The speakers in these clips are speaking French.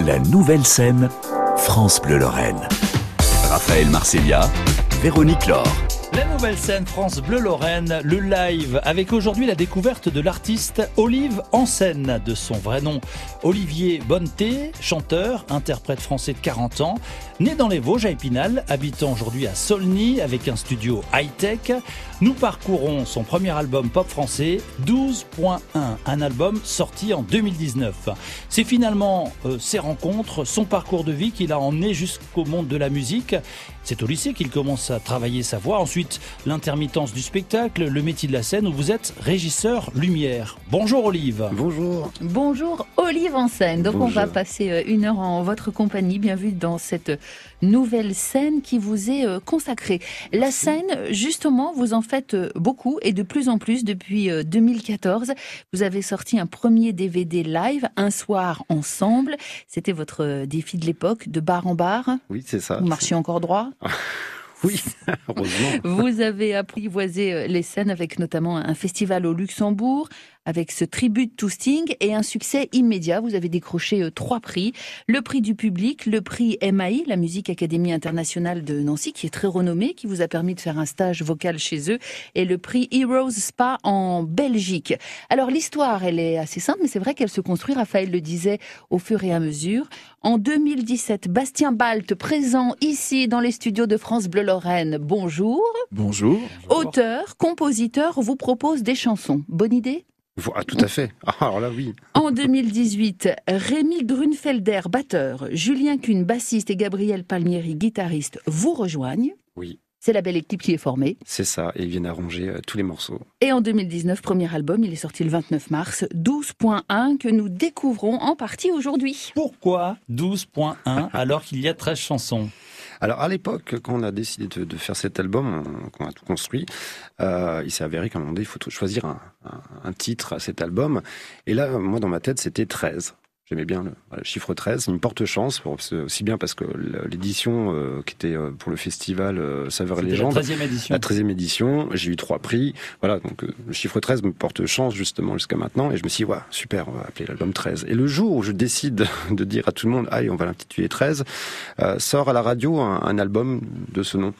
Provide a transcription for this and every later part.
La nouvelle scène, France Bleu Lorraine. Raphaël Marcellia, Véronique Laure. La nouvelle scène France Bleu Lorraine, le live, avec aujourd'hui la découverte de l'artiste Olive en scène, de son vrai nom. Olivier Bonneté, chanteur, interprète français de 40 ans, né dans les Vosges à Épinal, habitant aujourd'hui à Solny avec un studio high-tech. Nous parcourons son premier album pop français, 12.1, un album sorti en 2019. C'est finalement euh, ses rencontres, son parcours de vie qui l'a emmené jusqu'au monde de la musique. C'est au lycée qu'il commence à travailler sa voix. Ensuite, l'intermittence du spectacle, le métier de la scène où vous êtes régisseur lumière. Bonjour Olive. Bonjour. Bonjour Olive en scène. Donc on va passer euh, une heure en votre compagnie. Bienvenue dans cette nouvelle scène qui vous est euh, consacrée. La scène, justement, vous en faites euh, beaucoup et de plus en plus depuis 2014. Vous avez sorti un premier DVD live, Un soir ensemble. C'était votre défi de l'époque, de bar en bar. Oui, c'est ça. Vous marchiez encore droit? Oui, heureusement. Vous avez apprivoisé euh, les scènes avec notamment un festival au Luxembourg, avec ce tribut to Sting et un succès immédiat. Vous avez décroché euh, trois prix. Le prix du public, le prix MAI, la Musique Académie Internationale de Nancy, qui est très renommée, qui vous a permis de faire un stage vocal chez eux, et le prix Heroes Spa en Belgique. Alors l'histoire, elle est assez simple, mais c'est vrai qu'elle se construit, Raphaël le disait, au fur et à mesure. En 2017, Bastien Balt, présent ici dans les studios de France Bleu Lorraine. Bonjour. Bonjour. Auteur, compositeur, vous propose des chansons. Bonne idée? Ah, tout à fait. Ah, alors là, oui. En 2018, Rémi Grunfelder, batteur, Julien Kuhn, bassiste et Gabriel Palmieri, guitariste, vous rejoignent. Oui. C'est la belle équipe qui est formée. C'est ça, et ils viennent arranger euh, tous les morceaux. Et en 2019, premier album, il est sorti le 29 mars, 12.1, que nous découvrons en partie aujourd'hui. Pourquoi 12.1 alors qu'il y a 13 chansons? Alors à l'époque, quand on a décidé de, faire cet album, qu'on a tout construit, euh, il s'est avéré qu'à un moment donné, il faut choisir un, titre à cet album. Et là, moi, dans ma tête, c'était 13. J'aimais bien le, chiffre 13, une porte-chance, aussi bien parce que l'édition euh, qui était euh, pour le festival euh, Saveur et Légende, la 13e édition, la 13e édition j'ai eu trois prix. Voilà, donc le chiffre 13 me porte chance justement jusqu'à maintenant. Et je me suis dit, ouais, super, on va appeler l'album 13. Et le jour où je décide de dire à tout le monde, allez, on va l'intituler 13, sort à la radio un album de ce nom.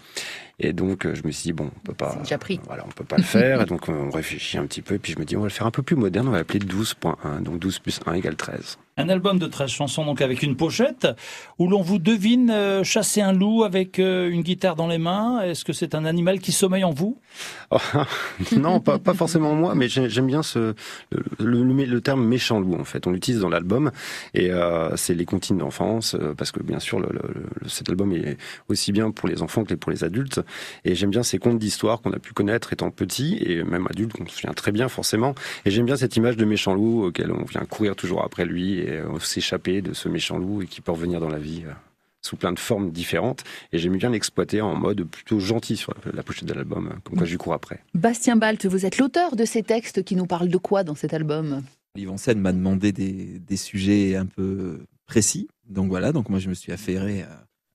Et donc, euh, je me suis dit, bon, on peut pas. Déjà pris. Voilà, on peut pas le faire. et donc, on réfléchit un petit peu. Et puis, je me dis, on va le faire un peu plus moderne. On va l'appeler 12.1. Donc, 12 plus 1 égale 13. Un album de 13 chansons, donc avec une pochette, où l'on vous devine euh, chasser un loup avec euh, une guitare dans les mains. Est-ce que c'est un animal qui sommeille en vous? Oh, Non, pas, forcément moi, mais j'aime bien ce, le, terme méchant loup, en fait. On l'utilise dans l'album, et euh, c'est les comptines d'enfance, parce que bien sûr, cet album est aussi bien pour les enfants que pour les adultes. Et j'aime bien ces contes d'histoire qu'on a pu connaître étant petit, et même adulte, qu'on se souvient très bien forcément. Et j'aime bien cette image de méchant loup auquel on vient courir toujours après lui et euh, s'échapper de ce méchant loup et qui peut revenir dans la vie euh, sous plein de formes différentes. Et j'aime bien l'exploiter en mode plutôt gentil sur la pochette de l'album, euh, comme quoi je cours après. Bastien Balt, vous êtes l'auteur de ces textes qui nous parlent de quoi dans cet album? Yvan Sen m'a demandé des, sujets un peu précis. Donc voilà, donc moi je me suis affairé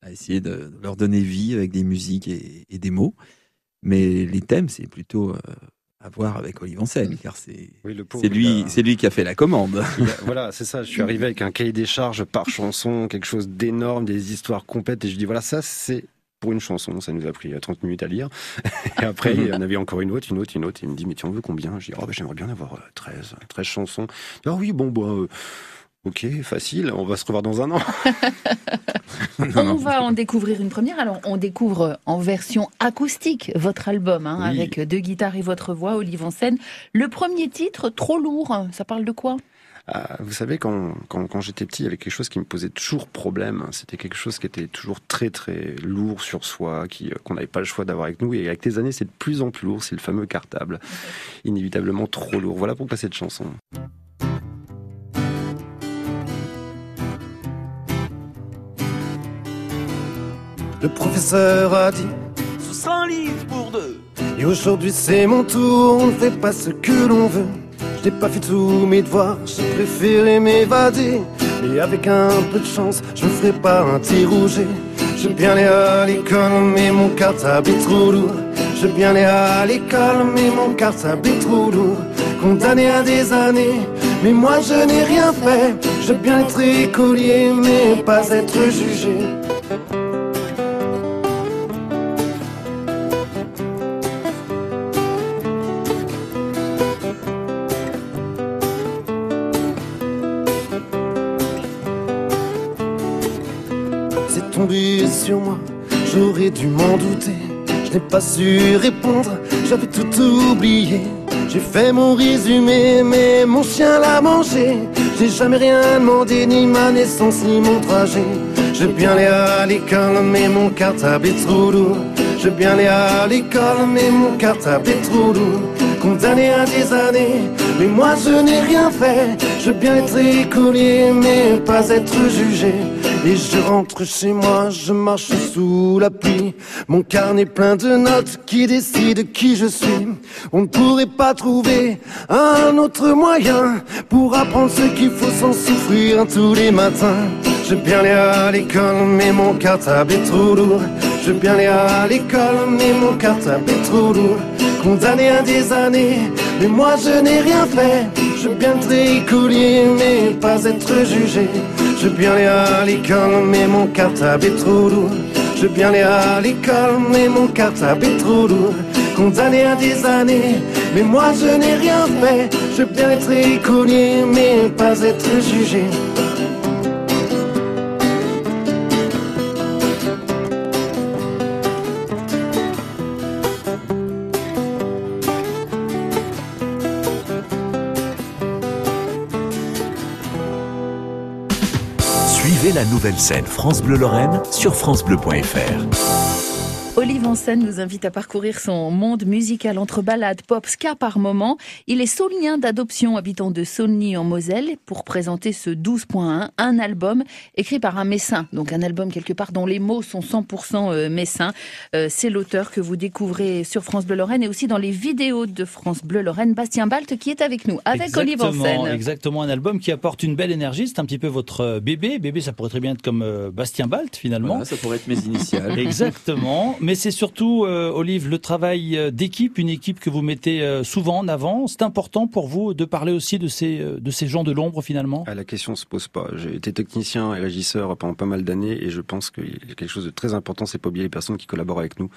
à, essayer de, leur donner vie avec des musiques et, des mots. Mais les thèmes, c'est plutôt à voir avec Olivier Ancel, car c'est lui, c'est lui qui a fait la commande. voilà, c'est ça. Je suis arrivé avec un cahier des charges par chanson, quelque chose d'énorme, des histoires complètes, et je dis voilà, ça c'est pour une chanson, ça nous a pris 30 minutes à lire. Et après, il y en avait encore une autre, une autre, une autre. Il me dit, mais tu en veux combien? Je dis, oh, bah, j'aimerais bien avoir 13, 13 chansons. Ah oui, bon, bon, bah, Ok, facile, on va se revoir dans un an. on va en découvrir une première. Alors, on découvre en version acoustique votre album, hein, avec deux guitares et votre voix, Olive en scène. Le premier titre, Trop lourd, ça parle de quoi? Ah, vous savez, quand, quand, j'étais petit, il y avait quelque chose qui me posait toujours problème. C'était quelque chose qui était toujours très très lourd sur soi, qui, euh, qu'on n'avait pas le choix d'avoir avec nous. Et avec les années, c'est de plus en plus lourd. C'est le fameux cartable. Inévitablement trop lourd. Voilà pourquoi cette chanson. Le professeur a dit Ce sera un livre pour deux. Et aujourd'hui c'est mon tour, on ne fait pas ce que l'on veut. Je n'ai pas fait tous mes devoirs, j'ai préféré m'évader. Et avec un peu de chance, je me ferai pas interroger. Je bien aller à l'école, mais mon cartable est trop lourd. Je bien aller à l'école, mais mon cartable est trop lourd. Condamné à des années Mais moi je n'ai rien fait. Je veux bien être écolier, mais pas être jugé. J'aurais dû m'en douter. Je n'ai pas su répondre, j'avais tout oublié. J'ai fait mon résumé, mais mon chien l'a mangé. J'ai jamais rien demandé, ni ma naissance, ni mon trajet. Je bien aller à l'école, mais mon cartable est trop lourd. Je bien aller à l'école, mais mon cartable est trop lourd. Condamné à des années, mais moi je n'ai rien fait. Je veux bien être écolier, mais pas être jugé. Et je rentre chez moi, je marche sous la pluie. Mon carnet plein de notes qui décident qui je suis. On ne pourrait pas trouver un autre moyen pour apprendre ce qu'il faut sans souffrir tous les matins. Je veux bien aller à l'école, mais mon cartable est trop lourd. Je veux bien aller à l'école, mais mon cartable est trop lourd. Condamné à des années, mais moi je n'ai rien fait. Je veux bien être écolier, mais pas être jugé. Je veux bien aller à l'école, mais mon cartable est trop lourd. Je veux bien aller à l'école, mais mon cartable est trop lourd. Condamné à des années, mais moi je n'ai rien fait. Je veux bien être écolier, mais pas être jugé. La nouvelle scène France Bleu Lorraine sur francebleu.fr. Olive Ansen nous invite à parcourir son monde musical entre ballades, pop, ska par moment. Il est saulnien d'adoption habitant de Saulny en Moselle pour présenter ce 12.1, un album écrit par un messin. Donc un album quelque part dont les mots sont 100% euh, messins. Euh, C'est l'auteur que vous découvrez sur France Bleu Lorraine et aussi dans les vidéos de France Bleu Lorraine. Bastien Balt qui est avec nous, avec Olive Ansen. Exactement, un album qui apporte une belle énergie. C'est un petit peu votre euh, bébé. Bébé, ça pourrait très bien être comme Bastien Balt finalement. Voilà, ça pourrait être mes initiales. Exactement. Mais c'est surtout, euh, Olive, le travail euh, d'équipe, une équipe que vous mettez euh, souvent en avant. C'est important pour vous de parler aussi de ces, euh, de ces gens de l'ombre finalement? Ah, la question se pose pas. J'ai été technicien et régisseur pendant pas mal d'années et je pense a quelque chose de très important, c'est pas oublier les personnes qui collaborent avec nous.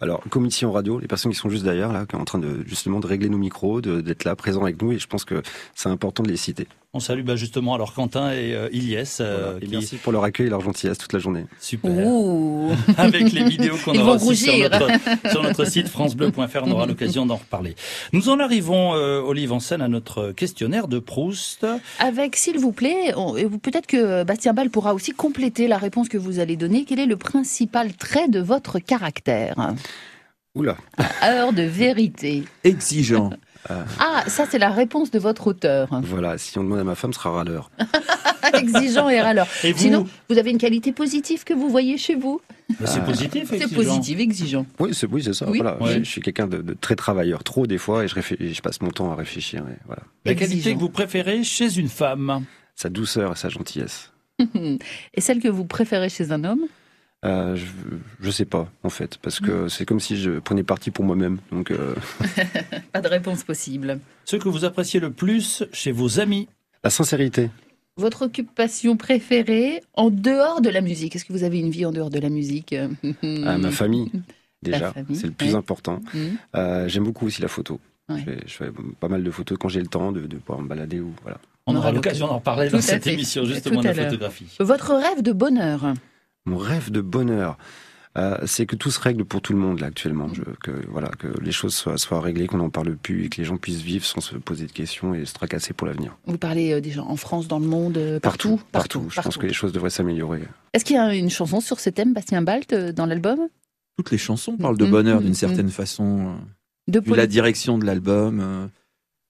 Alors, comme ici en radio, les personnes qui sont juste derrière, là, qui sont en train de, justement, de régler nos micros, d'être là, présents avec nous et je pense que c'est important de les citer. On salue bah, justement alors Quentin et euh, Ilyes. euh, Voilà. Et qui- merci pour leur accueil et leur gentillesse toute la journée. Super. Ouh. avec les vidéos qu'on Ils aura aussi sur notre, sur notre site francebleu.fr. On aura l'occasion d'en reparler. Nous en arrivons, euh, Olive en scène, à notre questionnaire de Proust. Avec, s'il vous plaît, on- et vous- peut-être que Bastien Ball pourra aussi compléter la réponse que vous allez donner. Quel est le principal trait de votre caractère? Oula. Heure de vérité. Exigeant. Ah, ça c'est la réponse de votre auteur. Voilà. Si on demande à ma femme, ce sera râleur. Exigeant et râleur. Et vous Sinon, vous avez une qualité positive que vous voyez chez vous Bah, C'est positif, C'est exigeant. positif, exigeant. Oui, c'est, oui, c'est ça. Oui. Voilà. Ouais. Je, je suis quelqu'un de, de très travailleur, trop des fois, et je, passe mon temps à réfléchir. Et voilà. La qualité que vous préférez chez une femme? Sa douceur et sa gentillesse. Et celle que vous préférez chez un homme? Euh, je, je sais pas, en fait, parce que c'est comme si je prenais parti pour moi-même. Donc, euh, Pas de réponse possible. Ce que vous appréciez le plus chez vos amis la sincérité. Votre occupation préférée en dehors de la musique Est-ce que vous avez une vie en dehors de la musique? À ma famille, déjà, c'est le plus ouais. important. Mhm. Euh, J'aime beaucoup aussi la photo. Ouais. Je, fais, je fais pas mal de photos quand j'ai le temps de, de pouvoir me balader ou voilà. On On aura l'occasion d'en parler Tout dans cette fait. émission, justement, de la photographie. Votre rêve de bonheur Mon rêve de bonheur, euh, c'est que tout se règle pour tout le monde là actuellement. Je, que voilà, que les choses soient, soient réglées, qu'on n'en parle plus et que les gens puissent vivre sans se poser de questions et se tracasser pour l'avenir. Vous parlez euh, des gens en France, dans le monde, euh, partout? Partout. Je pense que les choses devraient s'améliorer. Est-ce qu'il y a une chanson sur ce thème, Bastien Balt, euh, dans l'album? Toutes les chansons parlent de Mhm, bonheur mhm, d'une certaine façon. de Vu la direction de l'album, euh,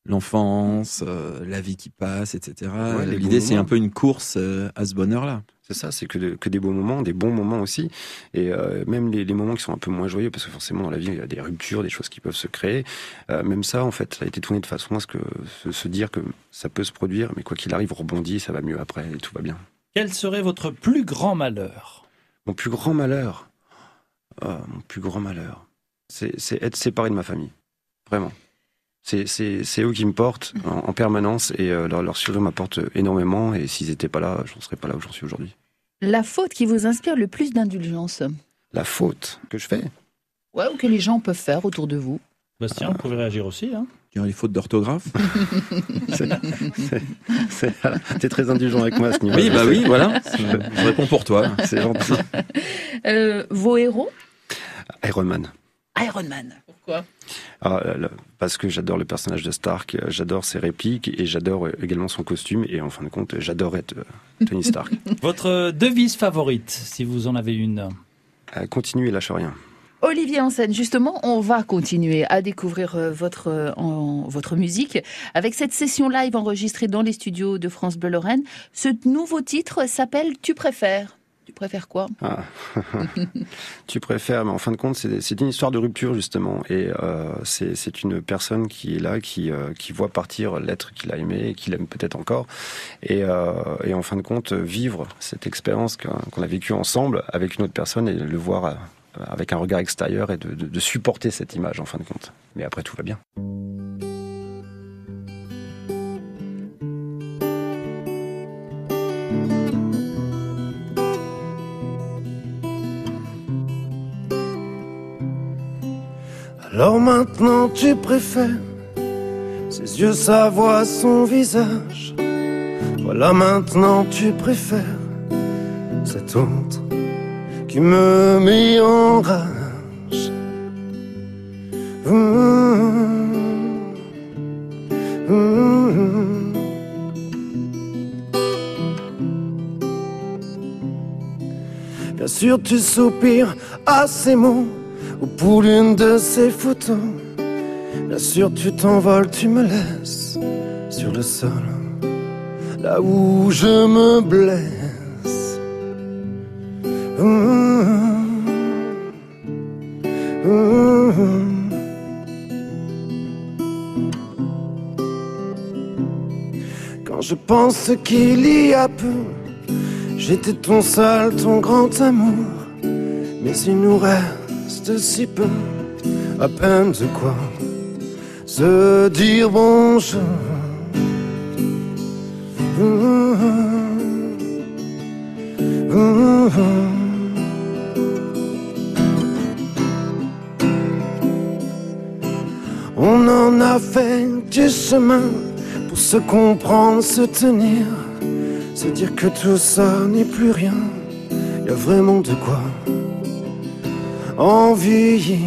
l'enfance, euh, la vie qui passe, etc. Ouais, L'idée, c'est un peu une course euh, à ce bonheur-là. C'est ça, c'est que, de- que des beaux moments, des bons moments aussi, et euh, même les, les moments qui sont un peu moins joyeux, parce que forcément dans la vie il y a des ruptures, des choses qui peuvent se créer. Euh, même ça, en fait, ça a été tourné de façon à ce que se, se dire que ça peut se produire, mais quoi qu'il arrive, on rebondit, ça va mieux après et tout va bien. Quel serait votre plus grand malheur? Mon plus grand malheur, ah, mon plus grand malheur, c'est être séparé de ma famille, vraiment. C'est eux qui me portent en, permanence et euh, leur, leur sourire m'apporte énormément. Et s'ils n'étaient pas là, je ne serais pas là où j'en suis aujourd'hui. La faute qui vous inspire le plus d'indulgence La faute que je fais Ouais, ou que les gens peuvent faire autour de vous. Bastien, vous pouvez réagir aussi. Hein les fautes d'orthographe. C'est très indulgent avec moi à ce niveau. Oui, bah oui, voilà. Je réponds pour toi. C'est gentil. Euh, vos héros? Iron Man. Iron Man. Pourquoi? Ah, Parce que j'adore le personnage de Stark, j'adore ses répliques et j'adore également son costume. Et en fin de compte, j'adore être euh, Tony Stark. Votre devise favorite, si vous en avez une? Euh, Continue et lâche rien. Olivier Ansen, justement, on va continuer à découvrir euh, votre, euh, votre musique avec cette session live enregistrée dans les studios de France Bleu Lorraine. Ce nouveau titre s'appelle Tu préfères. Tu préfères quoi? Ah. Tu préfères, mais en fin de compte, c'est une histoire de rupture justement, et euh, c'est une personne qui est là, qui, qui voit partir l'être qu'il a aimé et qu'il aime peut-être encore, et, et, en fin de compte vivre cette expérience qu'on a vécue ensemble avec une autre personne et le voir avec un regard extérieur et de, supporter cette image en fin de compte. Mais après, tout va bien. Alors maintenant tu préfères ses yeux, sa voix, son visage. Voilà maintenant tu préfères cette autre qui me met en rage. Bien sûr, tu soupires à ces mots ou pour l'une de ces photos. Bien sûr, tu t'envoles, tu me laisses sur le sol, là où je me blesse. Quand je pense qu'il y a peu, j'étais ton seul, ton grand amour. Mais il nous reste si peu, à peine de quoi se dire bonjour. On en a fait du chemin pour se comprendre, se tenir, se dire que tout ça n'est plus rien. Y a vraiment de quoi envier.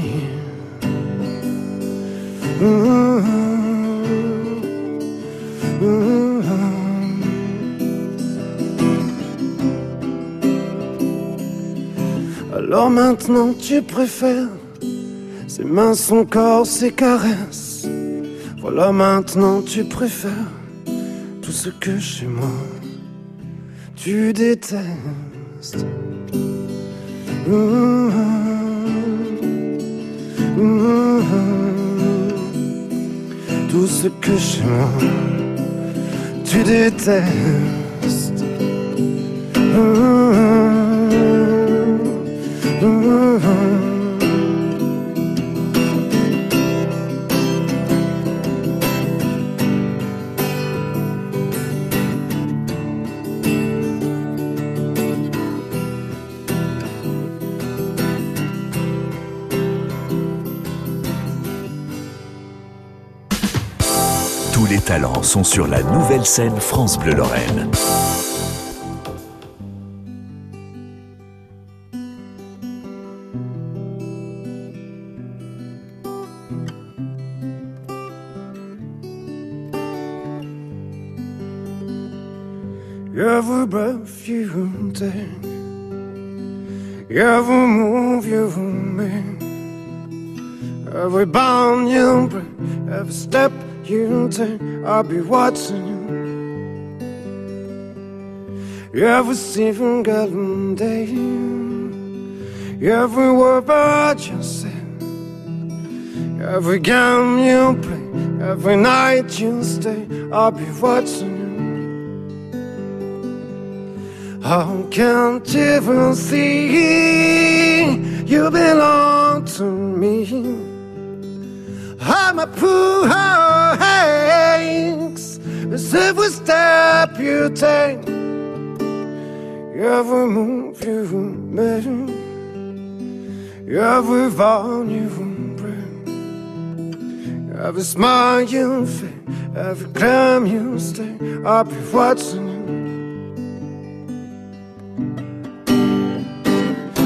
Alors maintenant tu préfères ses mains, son corps, ses caresses. Voilà maintenant tu préfères tout ce que chez moi tu détestes. Tout ce que moi tu détestes. Tous les talents sont sur la nouvelle scène France Bleu Lorraine. Every breath you take, every move you make, every bound you step you take, I'll be watching you. Every single day, every word that you say, every game you play, every night you stay, I'll be watching you. How can't even see you belong to me? Oh, I'm a poor Hanks, move you make, every пью, you вы every smile you fake, every фе, you stay, I'll be watching you.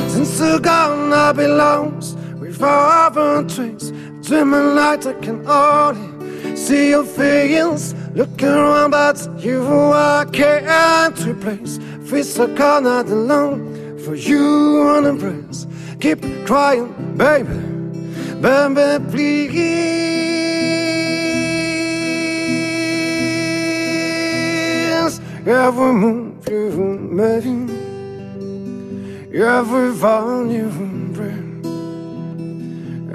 Since you're gone, I belong with no all been. Dreaming like I can only see your face. Looking around, but you I can't replace. Feel so cold, not alone for you on embrace. Keep crying, baby, baby, please. Every move you make, every vow you.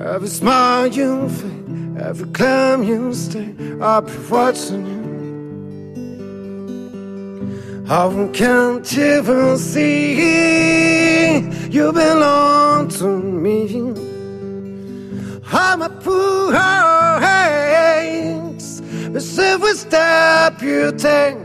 Every smile you fake, every climb you stay, I'll be watching you. I can't even see you belong to me. I'm a poor hands, but every step you take,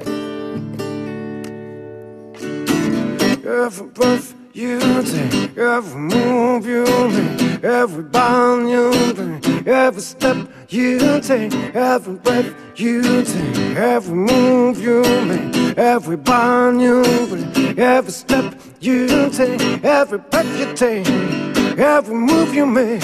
every breath you take, every move you make, every bound you bring, every step you take, every breath you take, every move you make, every bound you bring, every step you take, every breath you take, every move you make,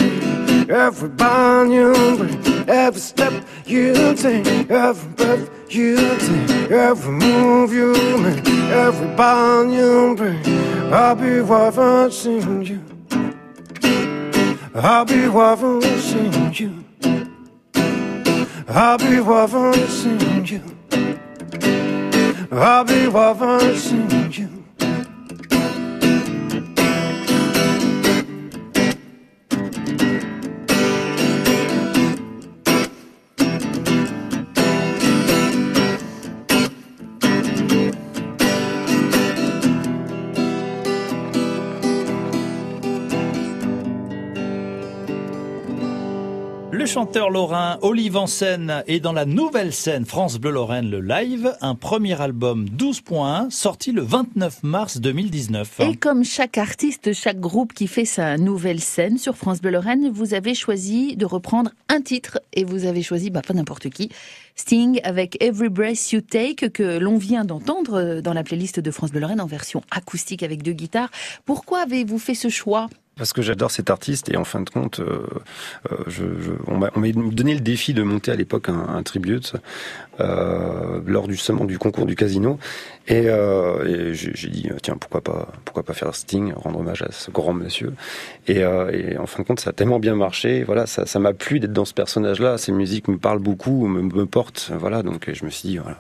every bound you bring, every step you take, every breath you take, every move you make, every bound you bring. I'll be watching you. I'll be watching you. I'll be watching you. I'll be watching you. Chanteur lorrain Olive en scène est dans la nouvelle scène France Bleu Lorraine le live, un premier album 12.1 sorti le 29 mars 2019. Et comme chaque artiste, chaque groupe qui fait sa nouvelle scène sur France Bleu Lorraine, vous avez choisi de reprendre un titre et vous avez choisi, bah, pas n'importe qui, Sting avec Every Breath You Take que l'on vient d'entendre dans la playlist de France Bleu Lorraine en version acoustique avec deux guitares. Pourquoi avez-vous fait ce choix? Parce que j'adore cet artiste et en fin de compte, euh, euh, je, je, on m'a donné le défi de monter à l'époque un, un tribute euh, lors du du concours du casino. Et, et j'ai dit tiens pourquoi pas pourquoi pas faire Sting rendre hommage à ce grand monsieur. Et, et en fin de compte ça a tellement bien marché voilà ça m'a plu d'être dans ce personnage là ces musiques me parlent beaucoup me, me portent voilà. Donc je me suis dit voilà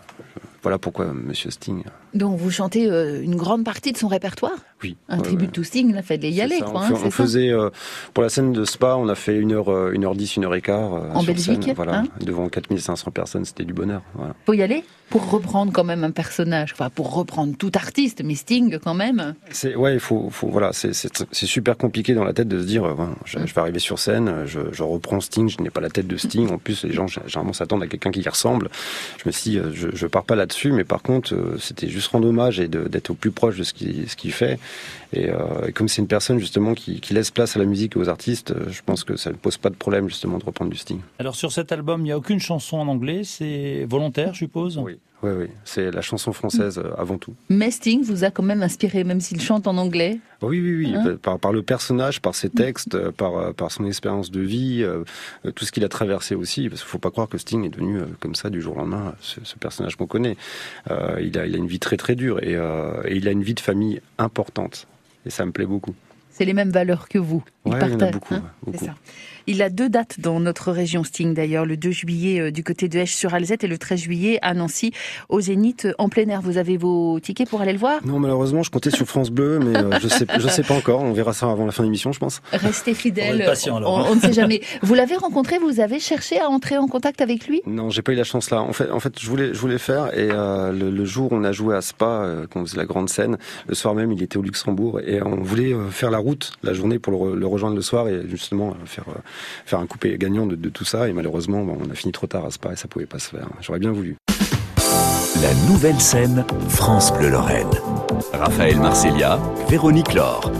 voilà pourquoi Monsieur Sting. Donc vous chantez euh, une grande partie de son répertoire Oui. Un ouais, tribut ouais. to Sting, là, fallait y aller. Ça, quoi, on, hein, on faisait, euh, pour la scène de Spa, on a fait 1h, heure, une heure 10, 1 heure et quart. Euh, en Belgique scène, voilà, hein Devant 4500 personnes, c'était du bonheur. Voilà. Faut y aller pour reprendre quand même un personnage, enfin pour reprendre tout artiste, mais Sting quand même. C'est ouais, il faut, faut voilà, c'est super compliqué dans la tête de se dire, bon, je, je, vais arriver sur scène, je, je reprends Sting, je n'ai pas la tête de Sting. En plus, les gens généralement s'attendent à quelqu'un qui y ressemble. Je me suis, dit, je, je pars pas là-dessus, mais par contre, c'était juste rendre hommage et d'être au plus proche de ce qu'il fait. Et, euh, et comme c'est une personne justement qui, qui, laisse place à la musique et aux artistes, je pense que ça ne pose pas de problème justement de reprendre du Sting. Alors sur cet album, il n'y a aucune chanson en anglais, c'est volontaire, je suppose? Oui. Oui, oui, c'est la chanson française euh, avant tout. Mais Sting vous a quand même inspiré, même s'il chante en anglais? Oui, oui, oui, hein? Par, par, le personnage, par ses textes, euh, par, par son expérience de vie, euh, tout ce qu'il a traversé aussi, parce qu'il ne faut pas croire que Sting est devenu euh, comme ça du jour au lendemain, ce, ce personnage qu'on connaît. Euh, il, a, il a une vie très très dure et, et il a une vie de famille importante, et ça me plaît beaucoup. C'est les mêmes valeurs que vous. Ouais, il y en a beaucoup. Hein beaucoup. Ça. Il a deux dates dans notre région Sting d'ailleurs, le 2 juillet euh, du côté de Esch-sur-Alzette et le 13 juillet à Nancy au Zénith euh, en plein air. Vous avez vos tickets pour aller le voir? Non, malheureusement, je comptais sur France Bleu, mais euh, je sais, je sais pas encore. On verra ça avant la fin de l'émission, je pense. Restez fidèles. On, patient, on, on, ne sait jamais. Vous l'avez rencontré, vous avez cherché à entrer en contact avec lui? Non, j'ai pas eu la chance là. En fait, en fait, je voulais, je voulais faire et euh, le, le, jour où on a joué à Spa, euh, quand on faisait la grande scène, le soir même, il était au Luxembourg et on voulait faire la route route la journée pour le, rejoindre le soir et justement faire faire un coupé gagnant de, tout ça. Et malheureusement, on a fini trop tard à Spa et ça pouvait pas se faire. J'aurais bien voulu. La nouvelle scène France Bleu Lorraine. Raphaël Marcelia, Véronique Laure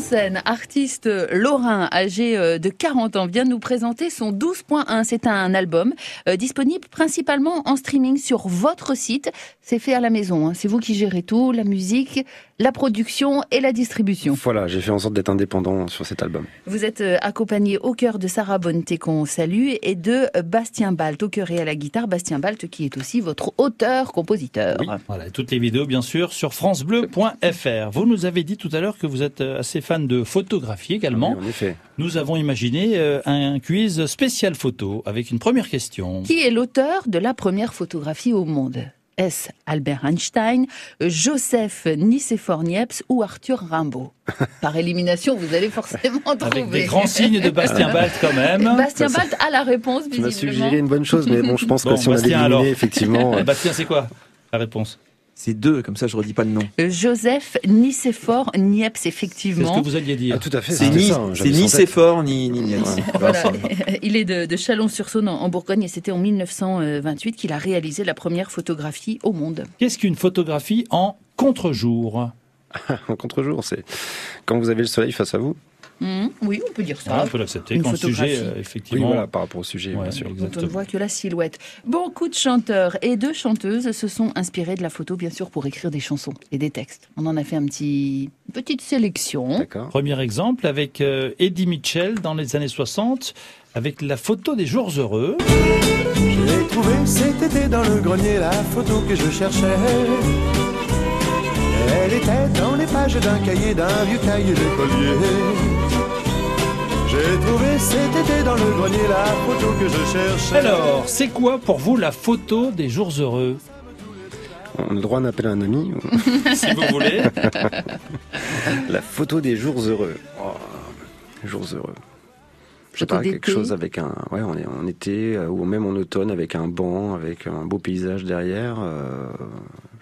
scène, artiste lorrain âgé euh, de 40 ans, vient nous présenter son 12.1. C'est un album euh, disponible principalement en streaming sur votre site. C'est fait à la maison. Hein. C'est vous qui gérez tout, la musique, la production et la distribution. Voilà, j'ai fait en sorte d'être indépendant sur cet album. Vous êtes euh, accompagné au cœur de Sarah Bonneté qu'on salue et de Bastien Balt au cœur et à la guitare. Bastien Balt qui est aussi votre auteur-compositeur. Voilà, toutes les vidéos bien sûr sur francebleu.fr. Vous nous avez dit tout à l'heure que vous êtes assez fan de photographie également. en effet. Nous avons imaginé euh, un quiz spécial photo avec une première question. Qui est l'auteur de la première photographie au monde? Est-ce Albert Einstein, Joseph Nicéphore Niepce ou Arthur Rimbaud Par élimination, vous allez forcément trouver. Avec des grands signes de Bastien Balt quand même. Bastien Balt a la réponse, visiblement. Tu m'as suggéré une bonne chose, mais bon, je pense que si on avait éliminé, effectivement... Bastien, c'est quoi la réponse? C'est deux, comme ça je redis pas le nom. Euh, Joseph Nicéphore Niepce, effectivement. C'est ce que vous alliez dire. Ah, tout à fait. C'est ni, hein, Nicéphore ni, ni Niepce. Il est de, Chalon-sur-Saône en Bourgogne et c'était en 1928 qu'il a réalisé la première photographie au monde. Qu'est-ce qu'une photographie en contre-jour? En contre-jour, c'est quand vous avez le soleil face à vous Mmh. oui, on peut dire ça. Ah, on peut l'accepter. Quand le sujet, euh, effectivement. Oui, voilà, par rapport au sujet, bien sûr. on ne voit que la silhouette. Beaucoup de chanteurs et de chanteuses se sont inspirés de la photo, bien sûr, pour écrire des chansons et des textes. On en a fait un petit petite sélection. Premier exemple avec euh, Eddie Mitchell dans les années 60, avec la photo des jours heureux. J'ai trouvé cet été dans le grenier la photo que je cherchais. Elle était dans les pages d'un cahier, d'un vieux cahier d'écolier. J'ai trouvé cet été dans le grenier la photo que je cherchais. Alors, c'est quoi pour vous la photo des jours heureux on a le droit d'appeler un ami Si vous voulez. la photo des jours heureux. Oh, jours heureux. Je sais pas, quelque chose avec un. Ouais, on est en été euh, ou même en automne avec un banc, avec un beau paysage derrière. Euh,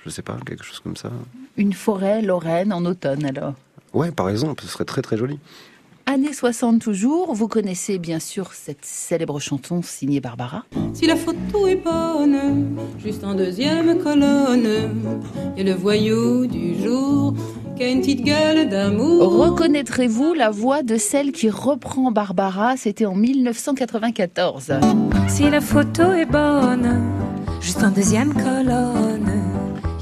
je sais pas, quelque chose comme ça. Une forêt lorraine en automne alors Ouais, par exemple, ce serait très très joli années 60 toujours. Vous connaissez bien sûr cette célèbre chanson signée Barbara. Si la photo est bonne, juste en deuxième colonne, et le voyou du jour qui a une petite gueule d'amour. Reconnaîtrez-vous la voix de celle qui reprend Barbara C'était en 1994. Si la photo est bonne, juste en deuxième colonne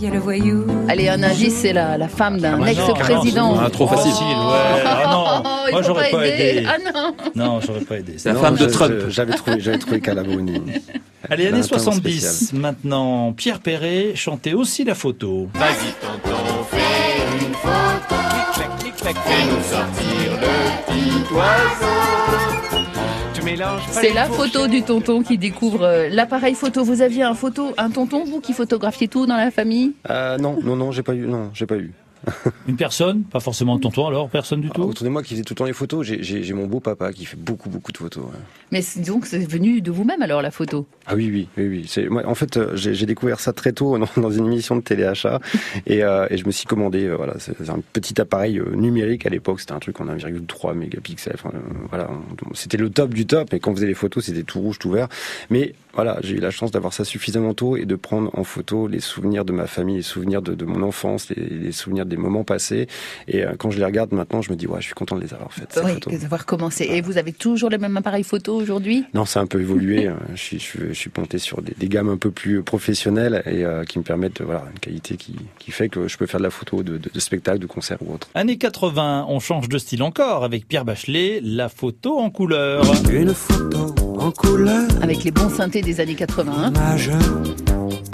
y a le voyou. Allez, un indice, c'est la, la femme d'un ah, ex-président. Ah, trop facile. ouais. Ah non, moi j'aurais pas aidé. Ah non. Non, j'aurais pas aidé. C'est la femme de Trump. J'avais trouvé, j'avais trouvé Calaboni. Allez, années 70. Maintenant, Pierre Perret chantait aussi la photo. Vas-y, tonton, fais une photo. Clic, clic, clic, fais-nous sortir le petit oiseau. C'est la photo du tonton qui découvre euh, l'appareil photo. Vous aviez un photo, un tonton, vous, qui photographiez tout dans la famille? Euh, Non, non, non, j'ai pas eu. Non, j'ai pas eu. Une personne Pas forcément tonton alors Personne du tout ah, Autour de moi qui faisait tout le temps les photos, j'ai mon beau papa qui fait beaucoup, beaucoup de photos. Mais donc c'est venu de vous-même alors la photo? Ah oui, oui, oui. oui. Moi, en fait, euh, j'ai découvert ça très tôt dans, une émission de téléachat et, euh, et je me suis commandé, euh, voilà, c'est un petit appareil numérique à l'époque, c'était un truc en 1,3 mégapixels. voilà, c'était le top du top, et quand on faisait les photos, c'était tout rouge, tout vert. Mais voilà, j'ai eu la chance d'avoir ça suffisamment tôt et de prendre en photo les souvenirs de ma famille, les souvenirs de, mon enfance, les, souvenirs des moments passés. Et euh, quand je les regarde maintenant, je me dis, ouais, je suis content de les avoir faites. Oui, d'avoir commencé. Et vous avez toujours les mêmes appareils photo aujourd'hui? Non, ça a un peu évolué. je, suis, je, suis monté sur des, gammes un peu plus professionnelles et euh, qui me permettent voilà, une qualité qui, qui, fait que je peux faire de la photo de, de, de spectacle, de concert ou autre. Années 80, on change de style encore avec Pierre Bachelet, la photo en couleur. Une photo en couleur. Avec les bons synthés des années 80. Quelques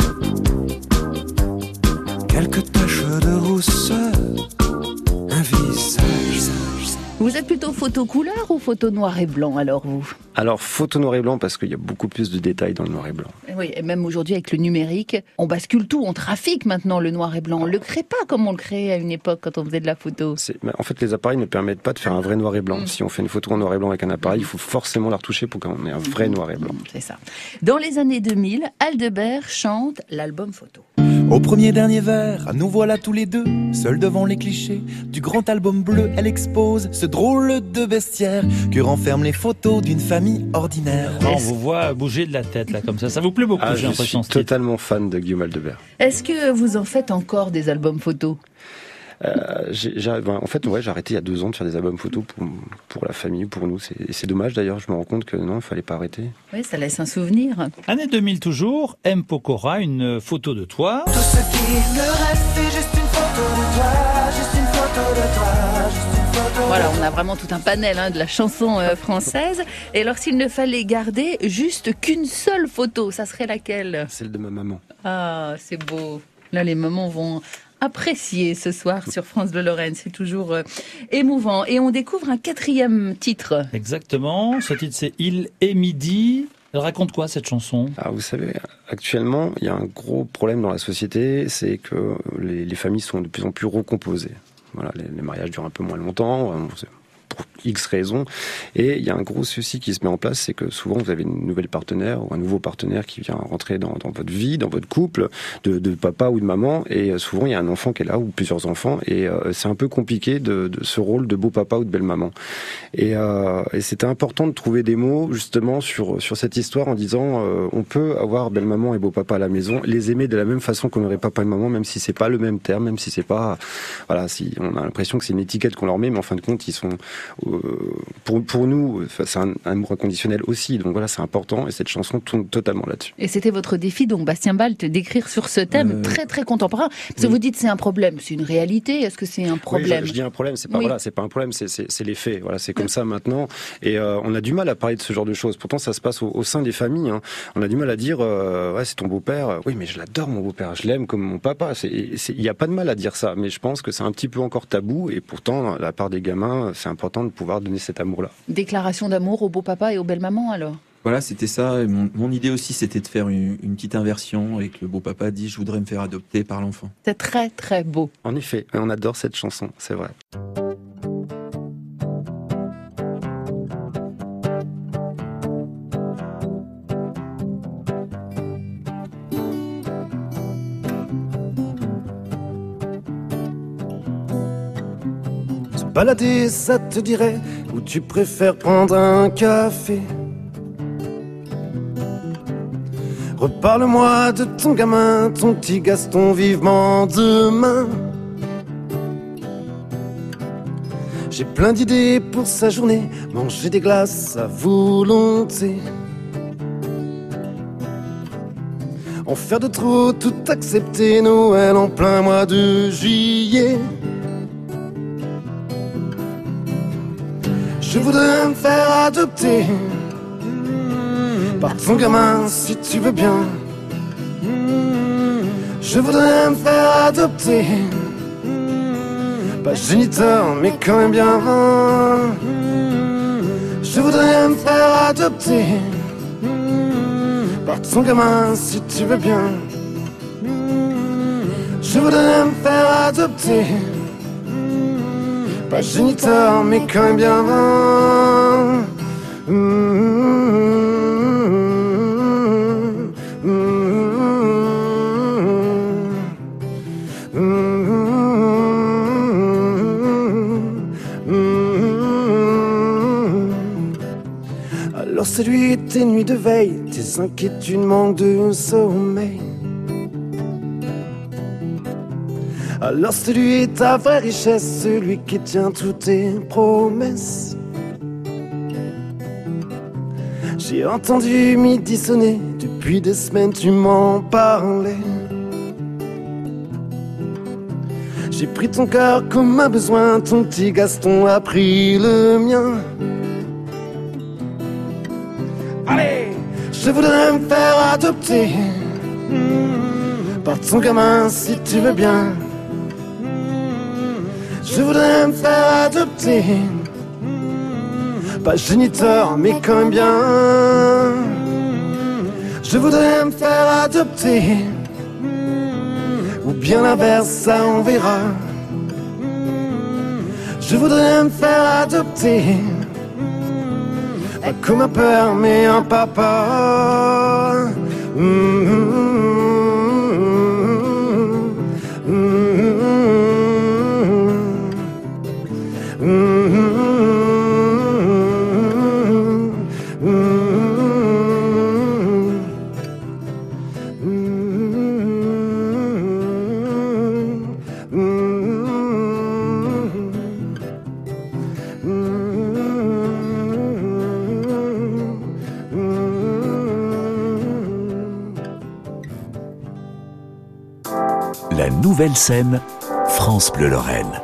êtes plutôt photo couleur ou photo noir et blanc alors vous Alors photo noir et blanc parce qu'il y a beaucoup plus de détails dans le noir et blanc. Oui, et même aujourd'hui avec le numérique, on bascule tout, on trafique maintenant le noir et blanc. On le crée pas comme on le créait à une époque quand on faisait de la photo. En fait, les appareils ne permettent pas de faire un vrai noir et blanc. Mm. Si on fait une photo en noir et blanc avec un appareil, il faut forcément la retoucher pour qu'on ait un vrai noir et blanc. C'est ça. Dans les années 2000, Aldebert chante l'album photo. Au premier dernier verre, nous voilà tous les deux, seuls devant les clichés du grand album bleu. Elle expose ce drôle de vestiaire que renferment les photos d'une famille ordinaire. On vous voit bouger de la tête là comme ça. Ça vous plaît beaucoup, Ah, j'ai je l'impression. suis ce titre. totalement fan de Guillaume Aldebert. Est-ce que vous en faites encore des albums photos? Euh, j'ai- j'ai- ben, en fait, ouais, j'ai arrêté il y a deux ans de faire des albums photos pour, pour la famille, pour nous. C'est- Et c'est dommage d'ailleurs, je me rends compte que non, il fallait pas arrêter. Oui, ça laisse un souvenir. Année 2000 toujours, M. Pokora, une photo de toi. Tout ce qui me reste, c'est juste une photo de toi, juste une photo de toi, juste une photo. Voilà, on a vraiment tout un panel hein, de la chanson euh, française. Et alors, s'il ne fallait garder juste qu'une seule photo, ça serait laquelle? Celle de ma maman. Ah, c'est beau. Là, les mamans vont apprécier ce soir sur France Bleu Lorraine. C'est toujours euh, émouvant. Et on découvre un quatrième titre. Exactement. Ce titre c'est Il et midi. Elle raconte quoi cette chanson? Ah, vous savez, actuellement, il y a un gros problème dans la société, c'est que les, les familles sont de plus en plus recomposées. Voilà, les, les mariages durent un peu moins longtemps, pour X raisons. Et il y a un gros souci qui se met en place, c'est que souvent vous avez une nouvelle partenaire ou un nouveau partenaire qui vient rentrer dans, votre vie, dans votre couple, de, papa ou de maman, et euh, souvent il y a un enfant qui est là ou plusieurs enfants, et euh, c'est un peu compliqué de, ce rôle de beau papa ou de belle maman. Et, euh, c'était important de trouver des mots justement sur sur cette histoire en disant euh, on peut avoir belle maman et beau papa à la maison, les aimer de la même façon qu'on aurait papa et maman, même si c'est pas le même terme, même si c'est pas voilà, si on a l'impression que c'est une étiquette qu'on leur met, mais en fin de compte ils sont pour pour nous, c'est un, un amour inconditionnel aussi. Donc voilà, c'est important et cette chanson tourne totalement là-dessus. Et c'était votre défi, donc, Bastien Balt, d'écrire sur ce thème Euh, très, très contemporain. Parce que oui. vous dites c'est un problème. C'est une réalité Est-ce que c'est un Oui, problème je, je dis un problème, c'est pas Oui. voilà, c'est pas un problème, c'est les faits. Voilà, c'est comme ça maintenant. Et euh, on a du mal à parler de ce genre de choses. Pourtant, ça se passe au, au sein des familles. hein. On a du mal à dire, euh, ouais, c'est ton beau-père. Oui, mais je l'adore, mon beau-père. Je l'aime comme mon papa. Il y a pas de mal à dire ça. Mais je pense que c'est un petit peu encore tabou. Et pourtant, la part des gamins, c'est important de pouvoir donner cet amour-là. Déclaration d'amour au beau papa et aux belles mamans, alors? Voilà, c'était ça. Et Mon, mon idée aussi, c'était de faire une, une petite inversion et que le beau papa dit Je voudrais me faire adopter par l'enfant. C'est très, très beau. En effet, on adore cette chanson. C'est vrai. Balader, ça te dirait Ou tu préfères prendre un café Reparle-moi de ton gamin, ton petit Gaston vivement demain. J'ai plein d'idées pour sa journée, manger des glaces à volonté. En faire de trop, tout accepter, Noël en plein mois de juillet. Faire adopter par ton gamin si tu veux bien. Je voudrais me faire adopter, pas géniteur mais quand même bien. Je voudrais me faire adopter par ton gamin si tu veux bien. Je voudrais me faire adopter, pas géniteur mais quand même bien. Alors c'est lui tes nuits de veille, tes inquiétudes manquent de sommeil. Alors c'est lui ta vraie richesse, celui qui tient toutes tes promesses. J'ai entendu midi sonner, depuis des semaines tu m'en parlais. J'ai pris ton cœur comme un besoin, ton petit Gaston a pris le mien. Allez, je voudrais me faire adopter par ton gamin si tu veux bien. Je voudrais me faire adopter, pas géniteur mais quand bien. Je voudrais me faire adopter, ou bien l'inverse, ça on verra. Je voudrais me faire adopter. Pas comme un père, mais un papa. Mmh, nouvelle scène, France Bleu Lorraine.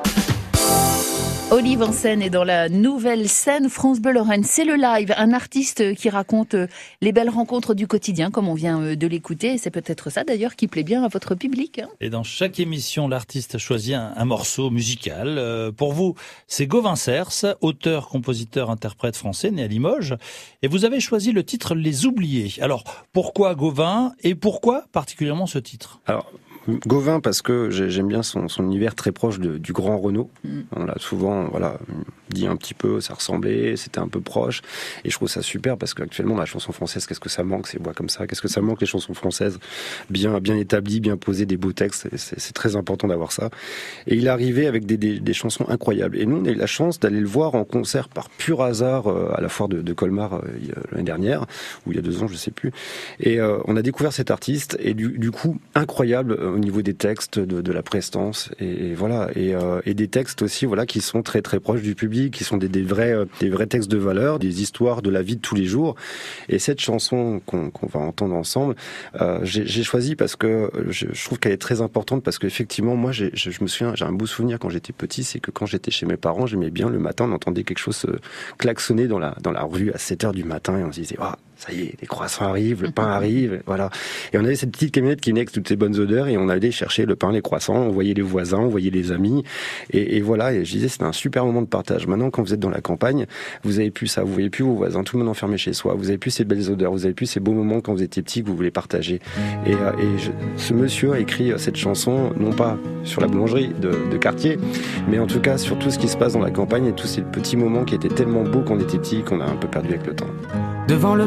Olive en scène est dans la nouvelle scène France Bleu Lorraine. C'est le live, un artiste qui raconte euh, les belles rencontres du quotidien, comme on vient euh, de l'écouter. C'est peut-être ça d'ailleurs qui plaît bien à votre public. Hein. Et dans chaque émission, l'artiste choisit un, un, morceau musical. Euh, pour vous, c'est Gauvin Cers, auteur, compositeur, interprète français, né à Limoges. Et vous avez choisi le titre Les Oubliés. Alors, pourquoi Gauvin et pourquoi particulièrement ce titre? Alors, Gauvin parce que j'aime bien son, son, univers très proche de, du grand Renault. Mm. On l'a souvent voilà dit un petit peu, ça ressemblait, c'était un peu proche, et je trouve ça super parce qu'actuellement la chanson française, qu'est-ce que ça manque ces voix comme ça? Qu'est-ce que ça manque les chansons françaises? Bien bien établies, bien posées, des beaux textes. C'est très important d'avoir ça. Et il est arrivé avec des, des, des, chansons incroyables. Et nous on a eu la chance d'aller le voir en concert par pur hasard euh, à la foire de, de Colmar euh, l'année dernière ou il y a deux ans, je sais plus. Et euh, on a découvert cet artiste et du, du coup incroyable au niveau des textes, de, la prestance, et, voilà, et, euh, et, des textes aussi, voilà, qui sont très très proches du public, qui sont des, vrais, euh, des vrais textes de valeur, des histoires de la vie de tous les jours. Et cette chanson qu'on qu va entendre ensemble, euh, j'ai choisi parce que je, trouve qu'elle est très importante parce qu'effectivement, moi, je, me souviens, j'ai un beau souvenir quand j'étais petit, c'est que quand j'étais chez mes parents, j'aimais bien le matin, on entendait quelque chose klaxonner dans la dans la rue à 7 heures du matin, et on se disait, ça y est, les croissants arrivent, le pain arrive, voilà. Et on avait cette petite camionnette qui venait avec toutes ces bonnes odeurs et on allait chercher le pain, les croissants, on voyait les voisins, on voyait les amis. Et, et voilà, et je disais, c'était un super moment de partage. Maintenant, quand vous êtes dans la campagne, vous avez plus ça, vous voyez plus vos voisins, tout le monde enfermé chez soi, vous avez plus ces belles odeurs, vous avez plus ces beaux moments quand vous étiez petit que vous voulez partager. Et, euh, et je, ce monsieur a écrit cette chanson, non pas sur la boulangerie de, de quartier, mais en tout cas sur tout ce qui se passe dans la campagne et tous ces petits moments qui étaient tellement beaux quand on était petit qu'on a un peu perdu avec le temps. Devant le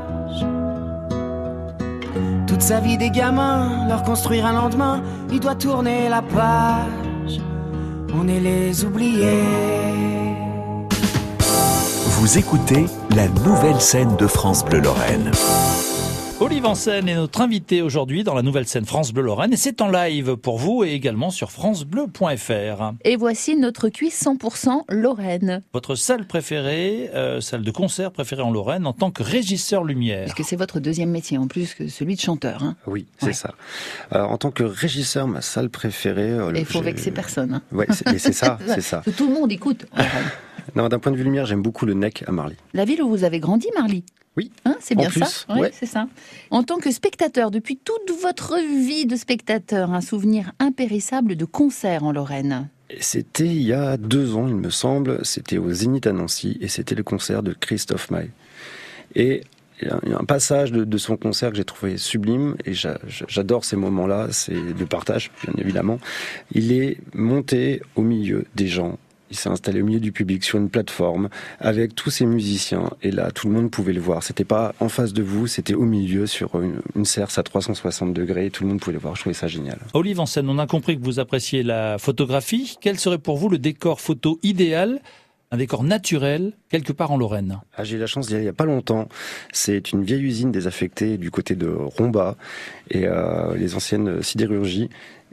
sa vie des gamins, leur construire un lendemain, il doit tourner la page. On est les oubliés. Vous écoutez la nouvelle scène de France Bleu Lorraine. Olive en scène est notre invité aujourd'hui dans la nouvelle scène France Bleu Lorraine et c'est en live pour vous et également sur francebleu.fr. Et voici notre cuisse 100% Lorraine. Votre salle préférée, euh, salle de concert préférée en Lorraine en tant que régisseur lumière. Puisque c'est votre deuxième métier en plus que celui de chanteur. Hein. Oui, c'est Ouais. ça. Alors, en tant que régisseur, ma salle préférée. euh, Et il faut vexer personne. hein. Ouais, c'est mais c'est ça, c'est ça. Que tout le monde écoute. Non, d'un point de vue lumière, j'aime beaucoup le NEC à Marly. La ville où vous avez grandi, Marly Oui. Hein, c'est En bien plus, ça ouais. c'est ça. En tant que spectateur, depuis toute votre vie de spectateur, un souvenir impérissable de concert en Lorraine. C'était il y a deux ans, il me semble. C'était au Zénith à Nancy et c'était le concert de Christophe Maé. Et un passage de, de son concert que j'ai trouvé sublime et j'a- j'a- j'adore ces moments-là, c'est de partage, bien évidemment. Il est monté au milieu des gens. Il s'est installé au milieu du public sur une plateforme avec tous ses musiciens et là tout le monde pouvait le voir. C'était pas en face de vous, c'était au milieu sur une, une cerce à 360 degrés. Tout le monde pouvait le voir. Je trouvais ça génial. Olive en scène, on a compris que vous appréciez la photographie. Quel serait pour vous le décor photo idéal un décor naturel quelque part en Lorraine? Ah, j'ai eu la chance d'y aller il n'y a pas longtemps. C'est une vieille usine désaffectée du côté de Romba et euh, les anciennes sidérurgies.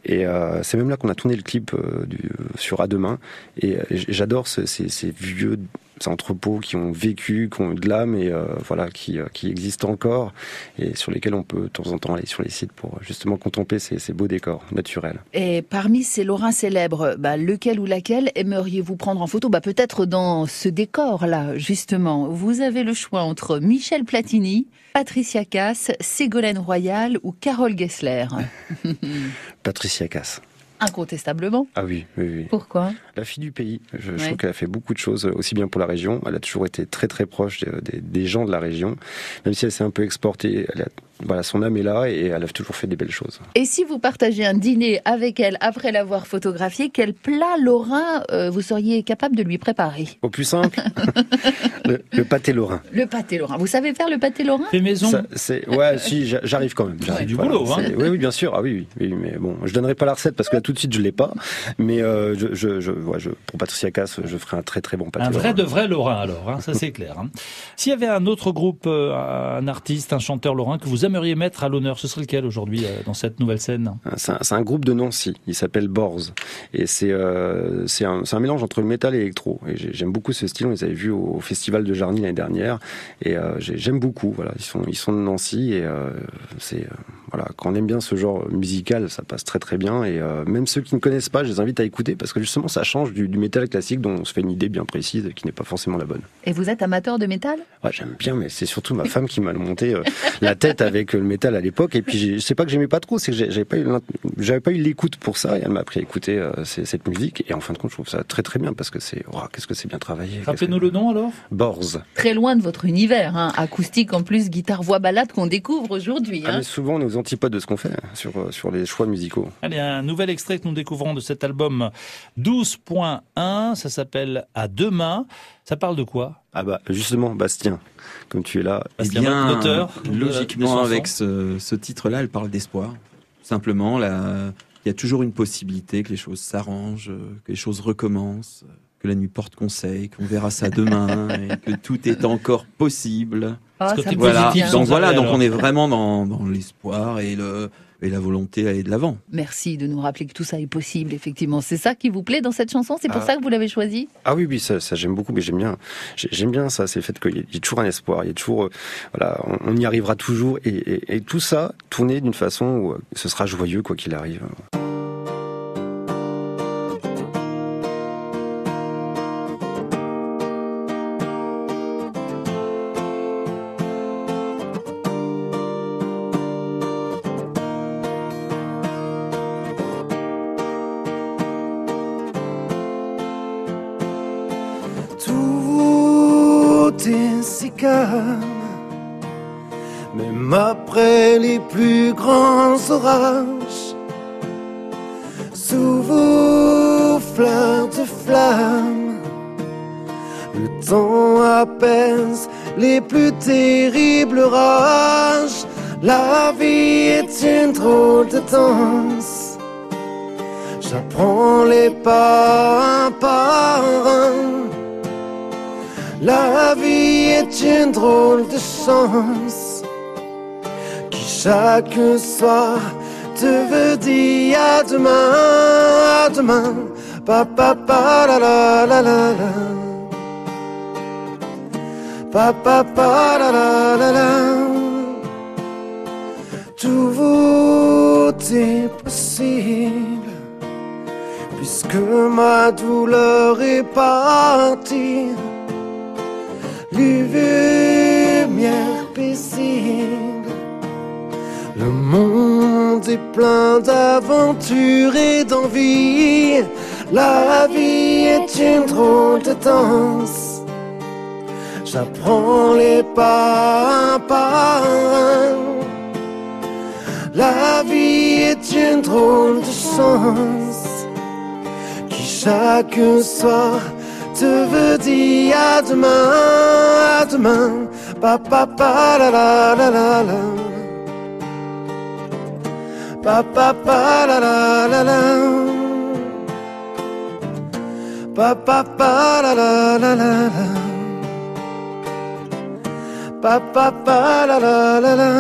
Et euh, c'est même là qu'on a tourné le clip euh, du, sur À Demain. Et euh, j'adore ce- ces, ces vieux entrepôts qui ont vécu, qui ont eu de l'âme et euh, voilà, qui, euh, qui existent encore et sur lesquels on peut de temps en temps aller sur les sites pour justement contempler ces, ces beaux décors naturels. Et parmi ces Lorrains célèbres, bah, lequel ou laquelle aimeriez-vous prendre en photo? Bah, Peut-être dans ce décor-là, justement. Vous avez le choix entre Michel Platini, Patricia Cass, Ségolène Royal ou Carole Gessler. Patricia Cass. Incontestablement. Ah oui, oui, oui. Pourquoi? La fille du pays. Je, je Ouais. trouve qu'elle a fait beaucoup de choses, aussi bien pour la région. Elle a toujours été très très proche des, des- des gens de la région. Même si elle s'est un peu exportée, elle a- voilà, son âme est là et elle a toujours fait des belles choses. Et si vous partagez un dîner avec elle après l'avoir photographiée, quel plat lorrain euh, vous seriez capable de lui préparer? Au plus simple, le, le pâté lorrain. Le pâté lorrain. Vous savez faire le pâté lorrain? Fait maison. Ça, c'est ouais, si j'a- j'arrive quand même. j'arrive, du boulot, hein. c'est- Oui, oui, bien sûr. Ah oui, oui, oui, mais bon, je donnerai pas la recette parce que là tout de suite je l'ai pas. Mais euh, je, je, je, ouais, je- pour Patricia Cass, je ferai un très très bon pâté. Un vrai lorrain. de vrai Lorrain alors, hein, ça c'est clair. hein. S'il y avait un autre groupe, euh, un artiste, un chanteur Lorrain que vous aimeriez mettre à l'honneur, ce serait lequel aujourd'hui euh, dans cette nouvelle scène? C'est un, groupe de Nancy, il s'appelle Borz. Et c'est euh, un, mélange entre le métal et l'électro. Et j'ai- j'aime beaucoup ce style, on les avait vus au, au festival de Jarny l'année dernière. Et euh, j'ai- j'aime beaucoup, voilà. Ils sont, ils sont de Nancy et c'est. voilà, quand on aime bien ce genre musical, ça passe très très bien. Et même ceux qui ne connaissent pas, je les invite à écouter parce que justement ça change du, du métal classique dont on se fait une idée bien précise et qui n'est pas forcément la bonne. Et vous êtes amateur de métal? Ouais, j'aime bien, mais c'est surtout ma femme qui m'a monté euh, la tête avec euh, le métal à l'époque. Et puis, c'est pas que j'aimais pas trop, c'est que j'avais pas eu j'avais pas eu l'écoute pour ça. Et elle m'a appris à écouter euh, cette musique. Et en fin de compte, je trouve ça très très bien parce que c'est, oh, qu'est-ce que c'est bien travaillé. Rappelez-nous le nom alors? Borz. Très loin de votre univers, hein. acoustique en plus, guitare voix balade qu'on découvre aujourd'hui. Ah, hein. souvent, on est aux antipodes de ce qu'on fait hein, sur sur les choix musicaux. Allez, un nouvel extrait que nous découvrons de cet album 12.1, ça s'appelle À demain. Ça parle de quoi? Ah bah justement, Bastien, comme tu es là. Eh Bastien, bien, l'auteur de- de logiquement, avec ce, ce titre-là, elle parle d'espoir. Simplement, là, il y a toujours une possibilité que les choses s'arrangent, euh, que les choses recommencent, euh, que la nuit porte conseil, qu'on verra ça demain, et que tout est encore possible. Ah, Voilà. bien. sans Donc voilà, donc on est vraiment dans, dans l'espoir et le et la volonté à aller de l'avant. Merci de nous rappeler que tout ça est possible, effectivement. C'est ça qui vous plaît dans cette chanson? C'est pour Ah. ça que vous l'avez choisie? Ah oui, oui, ça, ça j'aime beaucoup, mais j'aime bien, j'ai- j'aime bien ça, c'est le fait qu'il y ait- toujours un espoir, il y a toujours, euh, voilà, on, on y arrivera toujours, et, et- et tout ça tourné d'une façon où euh, ce sera joyeux quoi qu'il arrive. Si calme, même après les plus grands orages. Sous vos fleurs de flammes, le temps apaise les plus terribles rages. La vie est une drôle de danse. J'apprends les pas par. La vie est une drôle de chance qui chaque soir te veut dire à demain, à demain, pa pa pa la la la la la, pa la la la la. Tout est possible puisque ma douleur est partie. Lumière paisible. Le monde est plein d'aventures et d'envie. La vie est une drôle de danse. J'apprends les pas par un. La vie est une drôle de chance qui chaque soir te veut dire à demain, à demain, pa pa pa la la la la la, pa pa pa la la la la, pa pa pa la la la la la, pa pa pa la la la la.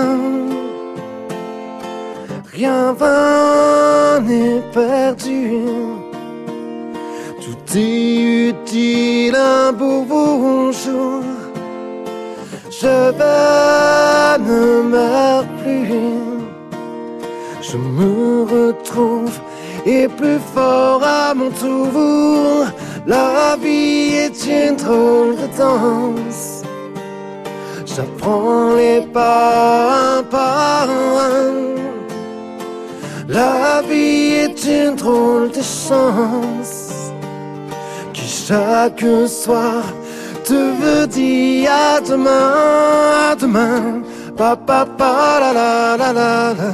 Rien va n'est perdu. Tout est utile un beau bonjour. Je ne meurs plus. Je me retrouve et plus fort à mon tour. La vie est une drôle de danse. J'apprends les pas un par un. La vie est une drôle de chance chaque soir te veut dire à demain, à demain, pa pa pa la la la la la,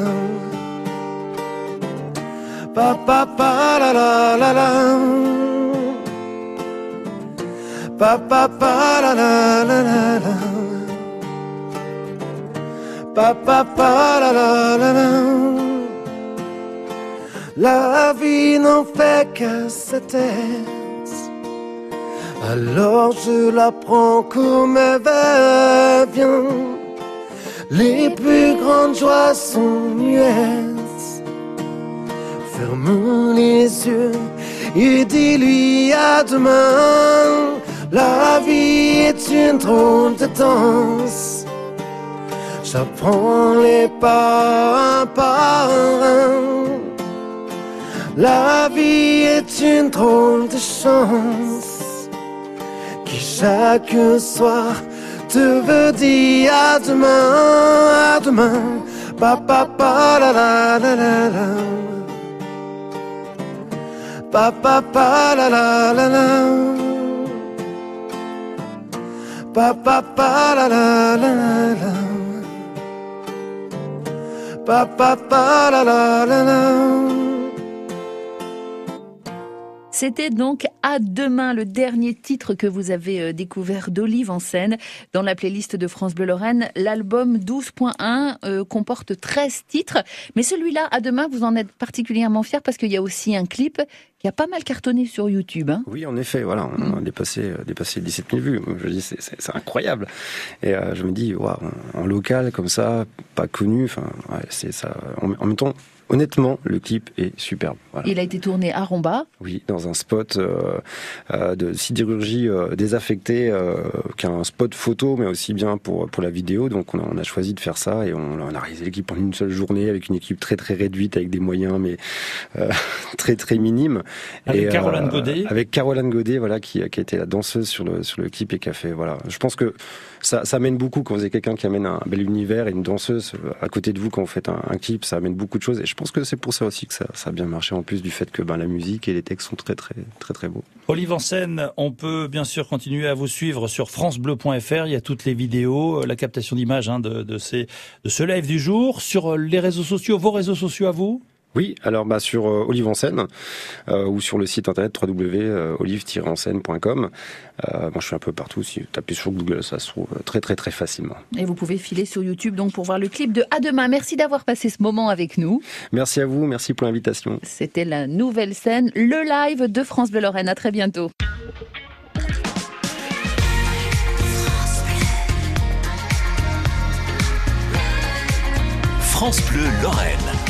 pa pa pa la la la la, pa pa pa la la la la la, pa pa pa la la la la. La vie n'en fait que sa tête. Alors je la prends comme elle vient. Les plus grandes joies sont muettes. Ferme les yeux et dis-lui à demain. La vie est une drôle de danse. J'apprends les pas un par un. La vie est une drôle de chance chaque soir te veut dire à demain, à demain, pa pa pa la la la la la, pa pa pa la la la la, pa pa pa la la la la, pa pa pa la la la la. C'était donc À demain, le dernier titre que vous avez euh, découvert d'Olive en scène dans la playlist de France Bleu Lorraine. L'album 12.1 euh, comporte 13 titres, mais celui-là, À demain, vous en êtes particulièrement fier parce qu'il y a aussi un clip qui a pas mal cartonné sur YouTube. Hein. Oui, en effet, voilà, on a dépassé, euh, dépassé 17 000 vues. Je dis, c'est, incroyable. Et je me dis, waouh, en local comme ça, pas connu. En, en honnêtement, le clip est superbe. Voilà. Il a été tourné à Romba. Oui, dans un spot euh, euh, de sidérurgie euh, désaffectée, euh, qui est un spot photo, mais aussi bien pour, pour la vidéo. Donc on a, on a choisi de faire ça et on, on a réalisé l'équipe en une seule journée avec une équipe très très réduite, avec des moyens mais euh, très très minimes. Avec et, Caroline euh, Godet. Avec Caroline Godet, voilà, qui, qui a été la danseuse sur le, sur le clip et qui a fait, voilà. Je pense que ça, ça amène beaucoup quand vous avez quelqu'un qui amène un bel univers et une danseuse à côté de vous quand vous faites un, un clip, ça amène beaucoup de choses. Et je pense que c'est pour ça aussi que ça, ça a bien marché en plus du fait que ben, la musique et les textes sont très très très très beaux. Olive en scène, on peut bien sûr continuer à vous suivre sur francebleu.fr. Il y a toutes les vidéos, euh, la captation d'images hein, de, de, ces, de ce live du jour. Sur les réseaux sociaux, vos réseaux sociaux à vous? Oui, alors bah, sur euh, Olive en scène euh, ou sur le site internet www.olive-en-scène.com. Euh, moi, je suis un peu partout. Si vous tapez sur Google, ça se trouve très très très facilement. Et vous pouvez filer sur YouTube donc pour voir le clip de À demain. Merci d'avoir passé ce moment avec nous. Merci à vous, merci pour l'invitation. C'était la nouvelle scène, le live de France Bleu Lorraine. À très bientôt. France Bleu Lorraine.